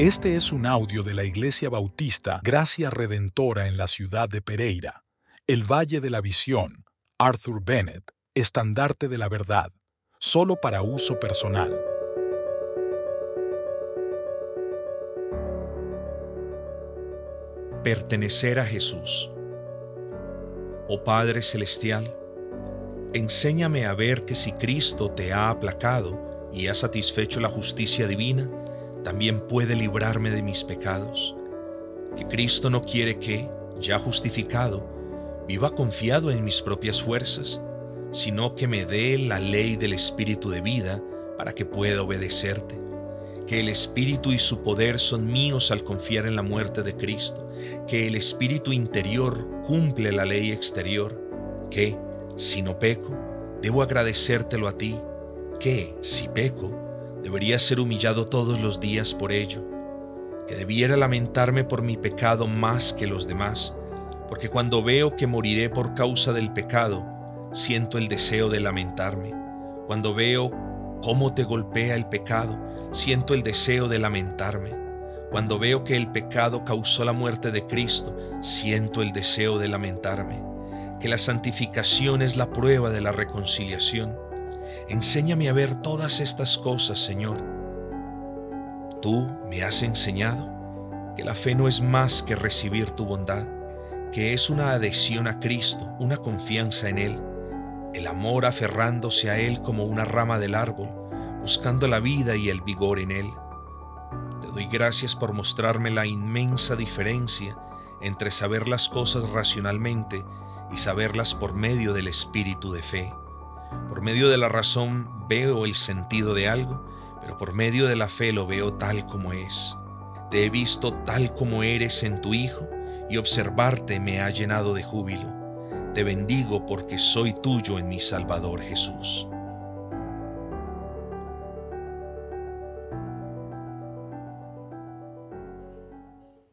Este es un audio de la Iglesia Bautista Gracia Redentora en la ciudad de Pereira, el Valle de la Visión, Arthur Bennett, estandarte de la verdad, solo para uso personal. Pertenecer a Jesús. Oh Padre Celestial, enséñame a ver que si Cristo te ha aplacado y ha satisfecho la justicia divina, también puede librarme de mis pecados, que Cristo no quiere que, ya justificado, viva confiado en mis propias fuerzas, sino que me dé la ley del Espíritu de vida para que pueda obedecerte, que el Espíritu y su poder son míos al confiar en la muerte de Cristo, que el Espíritu interior cumple la ley exterior, que, si no peco, debo agradecértelo a ti, que, si peco, debería ser humillado todos los días por ello, que debiera lamentarme por mi pecado más que los demás, porque cuando veo que moriré por causa del pecado, siento el deseo de lamentarme. Cuando veo cómo te golpea el pecado, siento el deseo de lamentarme. Cuando veo que el pecado causó la muerte de Cristo, siento el deseo de lamentarme. Que la santificación es la prueba de la reconciliación Enséñame a ver todas estas cosas, Señor. Tú me has enseñado que la fe no es más que recibir tu bondad, que es una adhesión a Cristo, una confianza en Él, el amor aferrándose a Él como una rama del árbol, buscando la vida y el vigor en Él. Te doy gracias por mostrarme la inmensa diferencia entre saber las cosas racionalmente y saberlas por medio del espíritu de fe. Por medio de la razón veo el sentido de algo, pero por medio de la fe lo veo tal como es. Te he visto tal como eres en tu Hijo y observarte me ha llenado de júbilo. Te bendigo porque soy tuyo en mi Salvador Jesús.